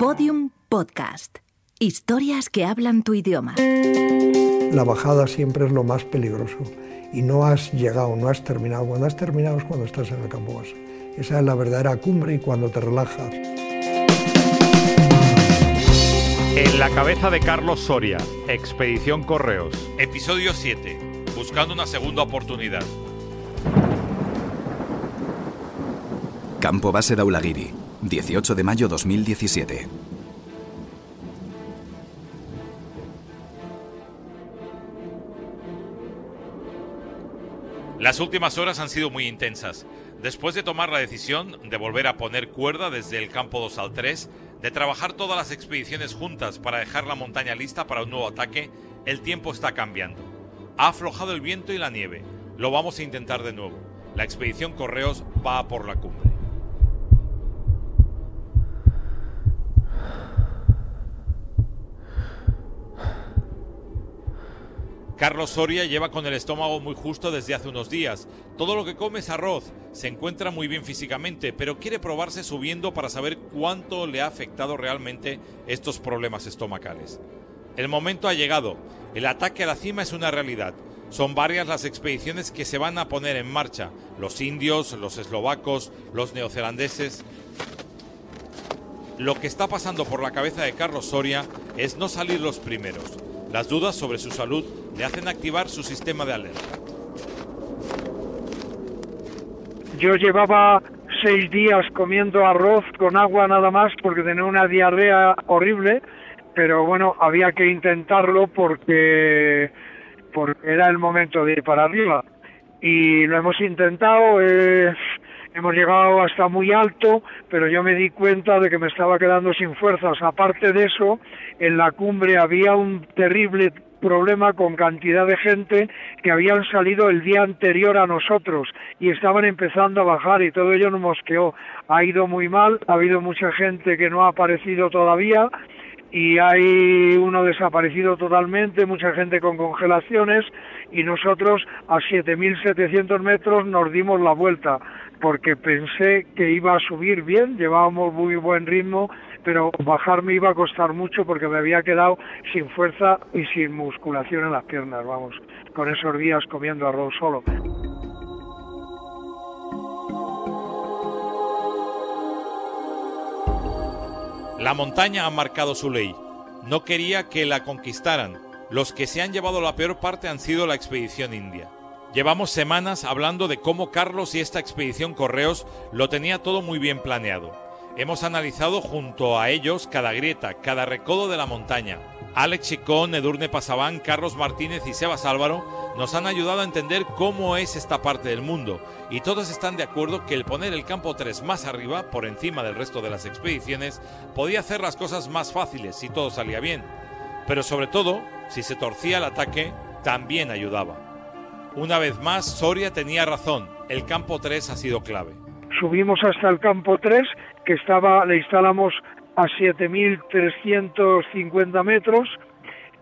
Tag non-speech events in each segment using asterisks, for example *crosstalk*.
Podium Podcast. Historias que hablan tu idioma. La bajada siempre es lo más peligroso y no has llegado, no has terminado. Cuando has terminado es cuando estás en el campo base. Esa es la verdadera cumbre y cuando te relajas. En la cabeza de Carlos Soria, Expedición Correos. Episodio 7. Buscando una segunda oportunidad. Campo Base de Aulagiri, 18 de mayo 2017. Las últimas horas han sido muy intensas. Después de tomar la decisión de volver a poner cuerda desde el campo 2 al 3, de trabajar todas las expediciones juntas para dejar la montaña lista para un nuevo ataque, el tiempo está cambiando. Ha aflojado el viento y la nieve. Lo vamos a intentar de nuevo. La expedición Correos va por la cumbre. Carlos Soria lleva con el estómago muy justo desde hace unos días. Todo lo que come es arroz. Se encuentra muy bien físicamente, pero quiere probarse subiendo para saber cuánto le ha afectado realmente estos problemas estomacales. El momento ha llegado. El ataque a la cima es una realidad. Son varias las expediciones que se van a poner en marcha. Los indios, los eslovacos, los neozelandeses. Lo que está pasando por la cabeza de Carlos Soria es no salir los primeros. Las dudas sobre su salud le hacen activar su sistema de alerta. Yo llevaba seis días comiendo arroz con agua nada más porque tenía una diarrea horrible, pero bueno, había que intentarlo porque, porque era el momento de ir para arriba. Y lo hemos intentado, eh, hemos llegado hasta muy alto, pero yo me di cuenta de que me estaba quedando sin fuerzas. Aparte de eso, en la cumbre había un terrible problema con cantidad de gente que habían salido el día anterior a nosotros y estaban empezando a bajar y todo ello nos mosqueó. Ha ido muy mal, ha habido mucha gente que no ha aparecido todavía y hay uno desaparecido totalmente, mucha gente con congelaciones y nosotros a 7.700 metros nos dimos la vuelta porque pensé que iba a subir bien, llevábamos muy buen ritmo pero bajar me iba a costar mucho porque me había quedado sin fuerza y sin musculación en las piernas, vamos, con esos días comiendo arroz solo. La montaña ha marcado su ley. No quería que la conquistaran. Los que se han llevado la peor parte han sido la expedición india. Llevamos semanas hablando de cómo Carlos y esta expedición Correos lo tenía todo muy bien planeado. Hemos analizado junto a ellos cada grieta, cada recodo de la montaña. Alex Chicón, Edurne Pasabán, Carlos Martínez y Sebas Álvaro nos han ayudado a entender cómo es esta parte del mundo y todos están de acuerdo que el poner el campo 3 más arriba, por encima del resto de las expediciones, podía hacer las cosas más fáciles si todo salía bien. Pero sobre todo, si se torcía el ataque, también ayudaba. Una vez más, Soria tenía razón, el campo 3 ha sido clave. Subimos hasta el campo 3 que estaba, le instalamos a 7.350 metros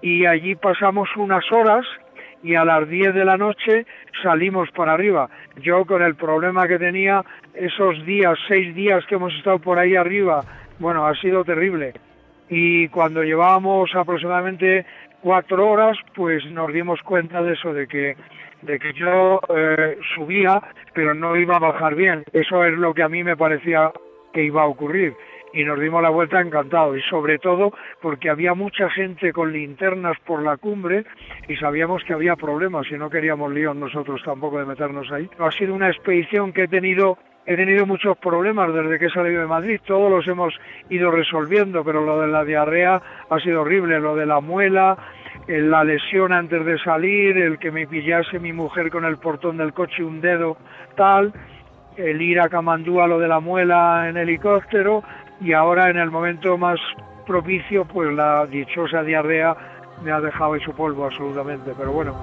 y allí pasamos unas horas y a las 10 de la noche salimos para arriba. Yo con el problema que tenía esos días, seis días que hemos estado por ahí arriba, bueno, ha sido terrible. Y cuando llevábamos aproximadamente cuatro horas, pues nos dimos cuenta de eso, de que, de que yo eh, subía, pero no iba a bajar bien. Eso es lo que a mí me parecía que iba a ocurrir y nos dimos la vuelta encantados y sobre todo porque había mucha gente con linternas por la cumbre y sabíamos que había problemas y no queríamos líos nosotros tampoco de meternos ahí. Ha sido una expedición que he tenido he tenido muchos problemas desde que he salido de Madrid, todos los hemos ido resolviendo, pero lo de la diarrea ha sido horrible, lo de la muela, la lesión antes de salir, el que me pillase mi mujer con el portón del coche un dedo, tal, el ir a Camandúa, lo de la muela en helicóptero y ahora en el momento más propicio pues la dichosa diarrea me ha dejado hecho polvo absolutamente, pero bueno.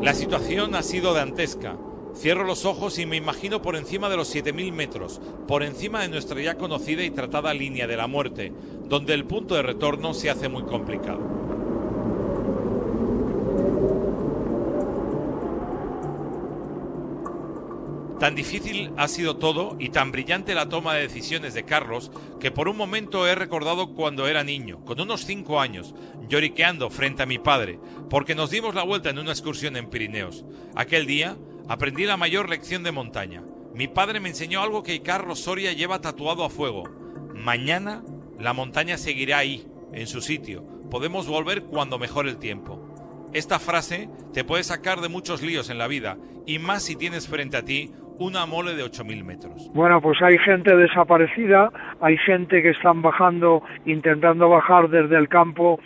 La situación ha sido dantesca. Cierro los ojos y me imagino por encima de los 7.000 metros, por encima de nuestra ya conocida y tratada línea de la muerte, donde el punto de retorno se hace muy complicado. Tan difícil ha sido todo y tan brillante la toma de decisiones de Carlos que por un momento he recordado cuando era niño, con unos 5 años, lloriqueando frente a mi padre, porque nos dimos la vuelta en una excursión en Pirineos. Aquel día aprendí la mayor lección de montaña. Mi padre me enseñó algo que Carlos Soria lleva tatuado a fuego. Mañana la montaña seguirá ahí, en su sitio. Podemos volver cuando mejore el tiempo. Esta frase te puede sacar de muchos líos en la vida, y más si tienes frente a ti una mole de 8.000 metros. Bueno, pues hay gente desaparecida, hay gente que están bajando, intentando bajar desde el campo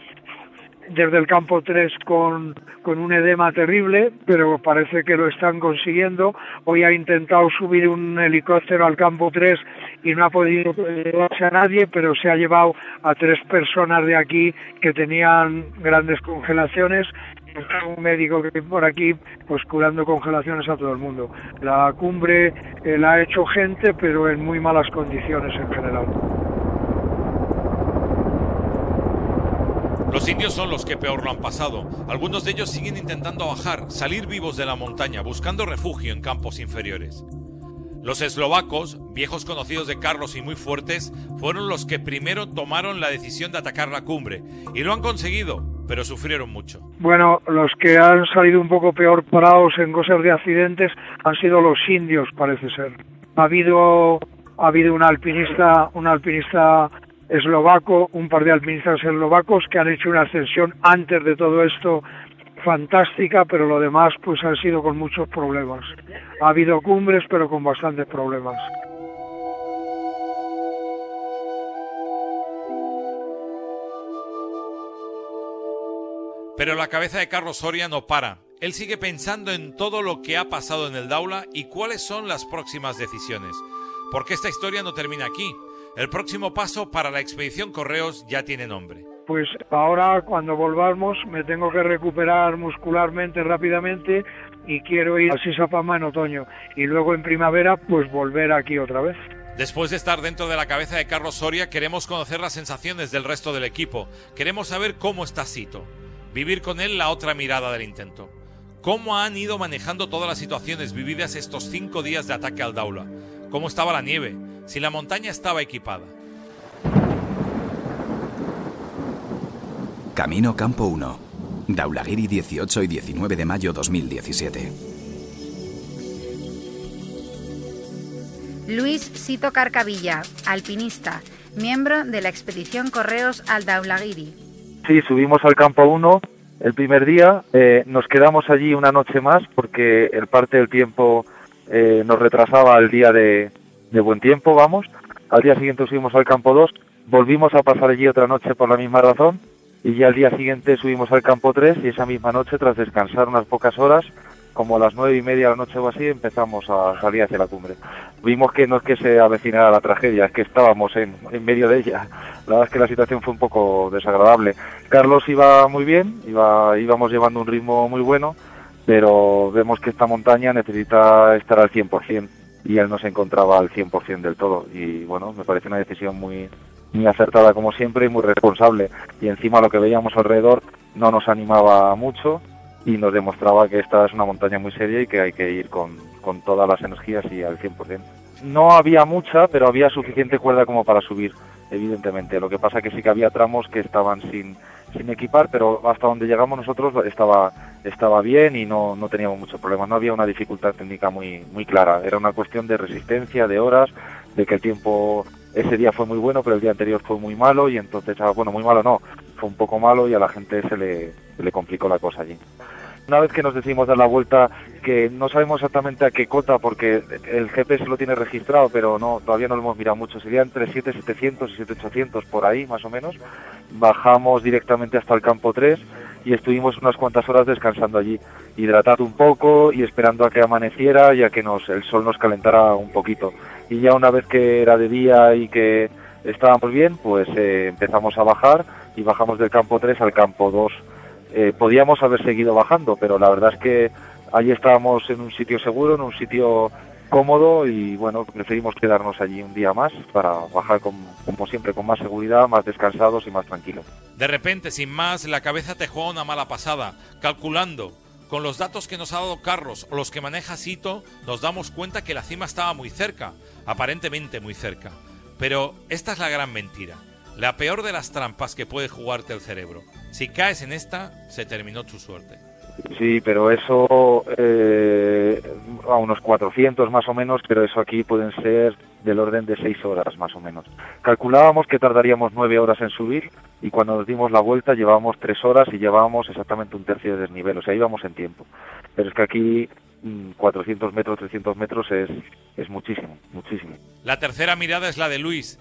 desde el campo 3 con, con un edema terrible, pero parece que lo están consiguiendo. Hoy ha intentado subir un helicóptero al campo 3 y no ha podido llevarse a nadie, pero se ha llevado a tres personas de aquí que tenían grandes congelaciones un médico que por aquí pues curando congelaciones a todo el mundo. La cumbre eh, la ha hecho gente, pero en muy malas condiciones en general. Los indios son los que peor lo han pasado. Algunos de ellos siguen intentando bajar, salir vivos de la montaña, buscando refugio en campos inferiores. Los eslovacos, viejos conocidos de Carlos y muy fuertes, fueron los que primero tomaron la decisión de atacar la cumbre y lo han conseguido, pero sufrieron mucho. Bueno, los que han salido un poco peor parados en cosas de accidentes han sido los indios, parece ser. Ha habido ha habido un alpinista, un alpinista eslovaco, un par de alpinistas eslovacos que han hecho una ascensión antes de todo esto fantástica, pero lo demás pues han sido con muchos problemas. Ha habido cumbres, pero con bastantes problemas. Pero la cabeza de Carlos Soria no para. Él sigue pensando en todo lo que ha pasado en el Daula y cuáles son las próximas decisiones. Porque esta historia no termina aquí. El próximo paso para la expedición Correos ya tiene nombre. Pues ahora cuando volvamos me tengo que recuperar muscularmente rápidamente y quiero ir al Sisapama en otoño y luego en primavera pues volver aquí otra vez. Después de estar dentro de la cabeza de Carlos Soria, queremos conocer las sensaciones del resto del equipo. Queremos saber cómo está Sito. Vivir con él la otra mirada del intento. ¿Cómo han ido manejando todas las situaciones vividas estos cinco días de ataque al Daula? ¿Cómo estaba la nieve? si la montaña estaba equipada. Camino Campo 1. Daulagiri 18 y 19 de mayo 2017. Luis Sito Carcavilla, alpinista, miembro de la expedición Correos al Daulagiri. Sí, subimos al Campo 1 el primer día, eh, nos quedamos allí una noche más porque el parte del tiempo eh, nos retrasaba el día de, buen tiempo, vamos. Al día siguiente subimos al campo 2, volvimos a pasar allí otra noche por la misma razón y ya al día siguiente subimos al campo 3 y esa misma noche, tras descansar unas pocas horas, como a las nueve y media de la noche o así, empezamos a salir hacia la cumbre. Vimos que no es que se avecinara la tragedia, es que estábamos en, en medio de ella. La verdad es que la situación fue un poco desagradable. Carlos iba muy bien, iba, íbamos llevando un ritmo muy bueno, pero vemos que esta montaña necesita estar al 100% y él no se encontraba al 100% del todo. Y bueno, me parece una decisión muy, muy acertada como siempre y muy responsable. Y encima lo que veíamos alrededor no nos animaba mucho y nos demostraba que esta es una montaña muy seria y que hay que ir con, con todas las energías y al 100%. No había mucha, pero había suficiente cuerda como para subir, evidentemente. Lo que pasa que sí que había tramos que estaban sin, sin equipar, pero hasta donde llegamos nosotros estaba estaba bien y no, teníamos muchos problemas. No había una dificultad técnica muy, muy clara. Era una cuestión de resistencia, de horas, de que el tiempo ese día fue muy bueno, pero el día anterior fue muy malo y entonces, ah, bueno, muy malo no, fue un poco malo y a la gente se le complicó la cosa allí. Una vez que nos decidimos dar la vuelta, que no sabemos exactamente a qué cota, porque el GPS lo tiene registrado, pero no todavía no lo hemos mirado mucho, sería entre 7700 y 7800 por ahí, más o menos. Bajamos directamente hasta el campo 3 y estuvimos unas cuantas horas descansando allí, hidratado un poco y esperando a que amaneciera ya que nos, el sol nos calentara un poquito. Y ya una vez que era de día y que estábamos bien, pues eh, empezamos a bajar y bajamos del campo 3 al campo 2. Eh, podíamos haber seguido bajando, pero la verdad es que allí estábamos en un sitio seguro, en un sitio cómodo y bueno, preferimos quedarnos allí un día más para bajar como siempre con más seguridad, más descansados y más tranquilos. De repente, sin más, la cabeza te juega una mala pasada, calculando Con los datos que nos ha dado Carlos o los que maneja Sito, nos damos cuenta que la cima estaba muy cerca, aparentemente muy cerca. Pero esta es la gran mentira, la peor de las trampas que puede jugarte el cerebro. Si caes en esta, se terminó tu suerte. Sí, pero eso eh, a unos 400 más o menos, pero eso aquí pueden ser del orden de 6 horas más o menos. Calculábamos que tardaríamos 9 horas en subir y cuando nos dimos la vuelta llevábamos 3 horas y llevábamos exactamente un tercio de desnivel, o sea, íbamos en tiempo. Pero es que aquí 400 mm, metros, 300 metros es, es muchísimo, muchísimo. La tercera mirada es la de Luis.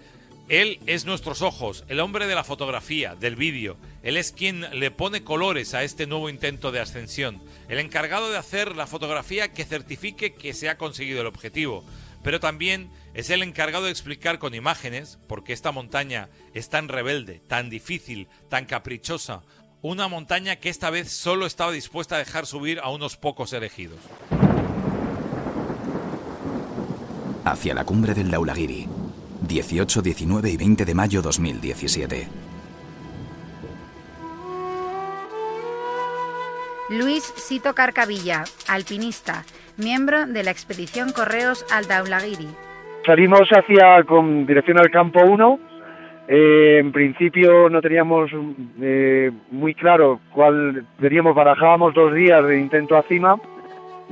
Él es nuestros ojos, el hombre de la fotografía, del vídeo. Él es quien le pone colores a este nuevo intento de ascensión. El encargado de hacer la fotografía que certifique que se ha conseguido el objetivo. Pero también es el encargado de explicar con imágenes por qué esta montaña es tan rebelde, tan difícil, tan caprichosa. Una montaña que esta vez solo estaba dispuesta a dejar subir a unos pocos elegidos. Hacia la cumbre del Laulagiri, 18, 19 y 20 de mayo 2017. Luis Sito Carcavilla, alpinista, miembro de la expedición Correos al Daulagiri. Salimos hacia con dirección al campo 1. Eh, en principio no teníamos eh, muy claro cuál veríamos, barajábamos dos días de intento a cima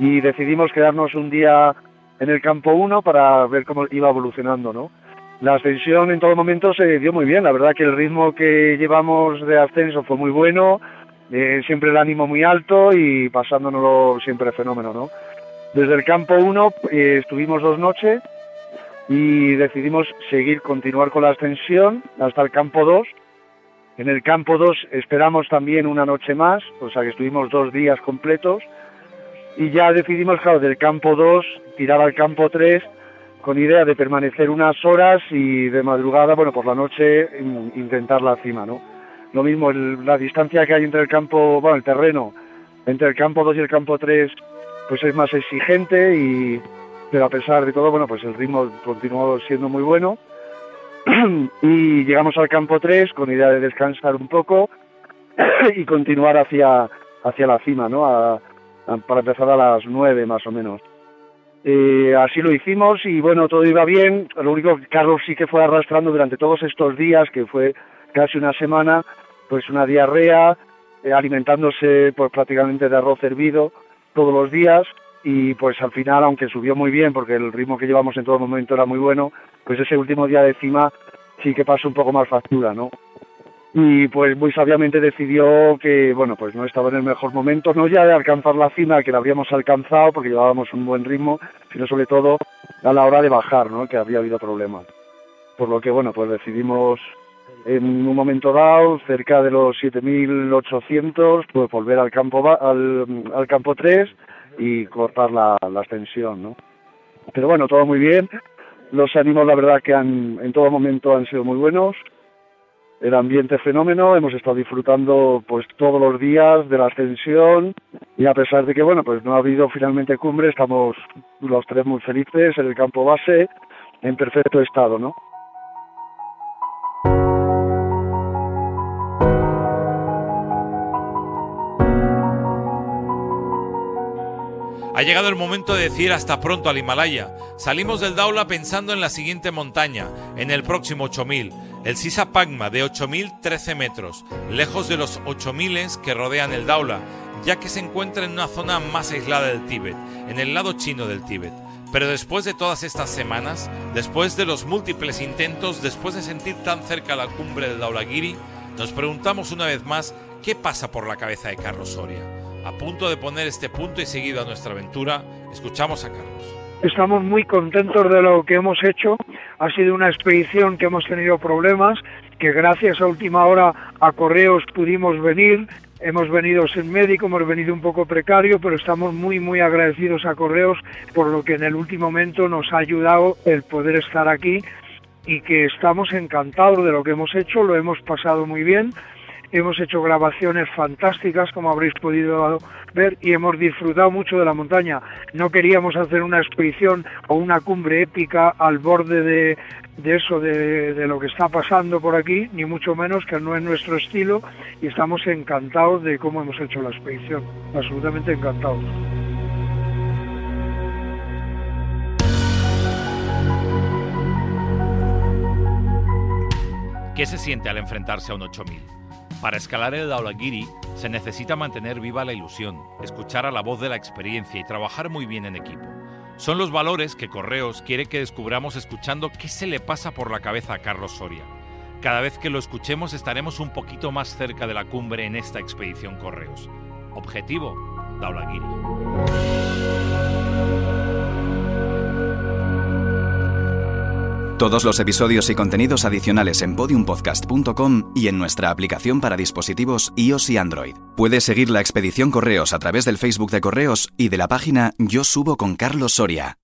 y decidimos quedarnos un día en el campo 1 para ver cómo iba evolucionando, ¿no? La ascensión en todo momento se dio muy bien, la verdad que el ritmo que llevamos de ascenso fue muy bueno, eh, siempre el ánimo muy alto y pasándonos siempre fenómeno, ¿no? Desde el campo 1 eh, estuvimos dos noches y decidimos seguir, continuar con la ascensión hasta el campo 2. En el campo 2 esperamos también una noche más, o sea que estuvimos dos días completos y ya decidimos, claro, del campo 2 tirar al campo 3 con idea de permanecer unas horas y de madrugada, bueno, por la noche intentar la cima, ¿no? Lo mismo, la distancia que hay entre el campo, bueno, el terreno, entre el campo 2 y el campo 3, pues es más exigente y, pero a pesar de todo, bueno, pues el ritmo continuó siendo muy bueno. *clears throat* y llegamos al campo 3 con idea de descansar un poco *clears throat* y continuar hacia, hacia la cima, ¿no? para empezar a las 9 más o menos. Eh, así lo hicimos y bueno, todo iba bien. Lo único que Carlos sí que fue arrastrando durante todos estos días, que fue casi una semana, pues una diarrea, eh, alimentándose pues prácticamente de arroz hervido todos los días y pues al final, aunque subió muy bien porque el ritmo que llevamos en todo momento era muy bueno, pues ese último día de cima sí que pasó un poco más factura, ¿no? Y pues muy sabiamente decidió que bueno pues no estaba en el mejor momento no ya de alcanzar la cima que la habíamos alcanzado porque llevábamos un buen ritmo sino sobre todo a la hora de bajar no que había habido problemas. Por lo que bueno pues decidimos en un momento dado cerca de los 7.800 pues volver al campo al, al campo 3 y cortar la, la no pero bueno todo muy bien. Los ánimos la verdad que han en todo momento han sido muy buenos el ambiente fenómeno, hemos estado disfrutando pues todos los días de la ascensión y a pesar de que bueno pues no ha habido finalmente cumbre, estamos los tres muy felices en el campo base en perfecto estado, ¿no? Ha llegado el momento de decir hasta pronto al Himalaya. Salimos del Daula pensando en la siguiente montaña, en el próximo 8000, el Sisa Pagma de 8013 metros, lejos de los 8000 que rodean el Daula, ya que se encuentra en una zona más aislada del Tíbet, en el lado chino del Tíbet. Pero después de todas estas semanas, después de los múltiples intentos, después de sentir tan cerca la cumbre del Daulagiri, nos preguntamos una vez más qué pasa por la cabeza de Carlos Soria. A punto de poner este punto y seguido a nuestra aventura, escuchamos a Carlos. Estamos muy contentos de lo que hemos hecho. Ha sido una expedición que hemos tenido problemas, que gracias a última hora a Correos pudimos venir. Hemos venido sin médico, hemos venido un poco precario, pero estamos muy, muy agradecidos a Correos por lo que en el último momento nos ha ayudado el poder estar aquí y que estamos encantados de lo que hemos hecho, lo hemos pasado muy bien hemos hecho grabaciones fantásticas, como habréis podido ver, y hemos disfrutado mucho de la montaña. No queríamos hacer una expedición o una cumbre épica al borde de, eso, de, de, lo que está pasando por aquí, ni mucho menos que no es nuestro estilo, y estamos encantados de cómo hemos hecho la expedición, absolutamente encantados. ¿Qué se siente al enfrentarse a un 8000? Para escalar el Daulagiri se necesita mantener viva la ilusión, escuchar a la voz de la experiencia y trabajar muy bien en equipo. Son los valores que Correos quiere que descubramos escuchando qué se le pasa por la cabeza a Carlos Soria. Cada vez que lo escuchemos estaremos un poquito más cerca de la cumbre en esta expedición Correos. Objetivo, Daulagiri. Todos los episodios y contenidos adicionales en podiumpodcast.com y en nuestra aplicación para dispositivos iOS y Android. Puedes seguir la expedición Correos a través del Facebook de Correos y de la página Yo subo con Carlos Soria.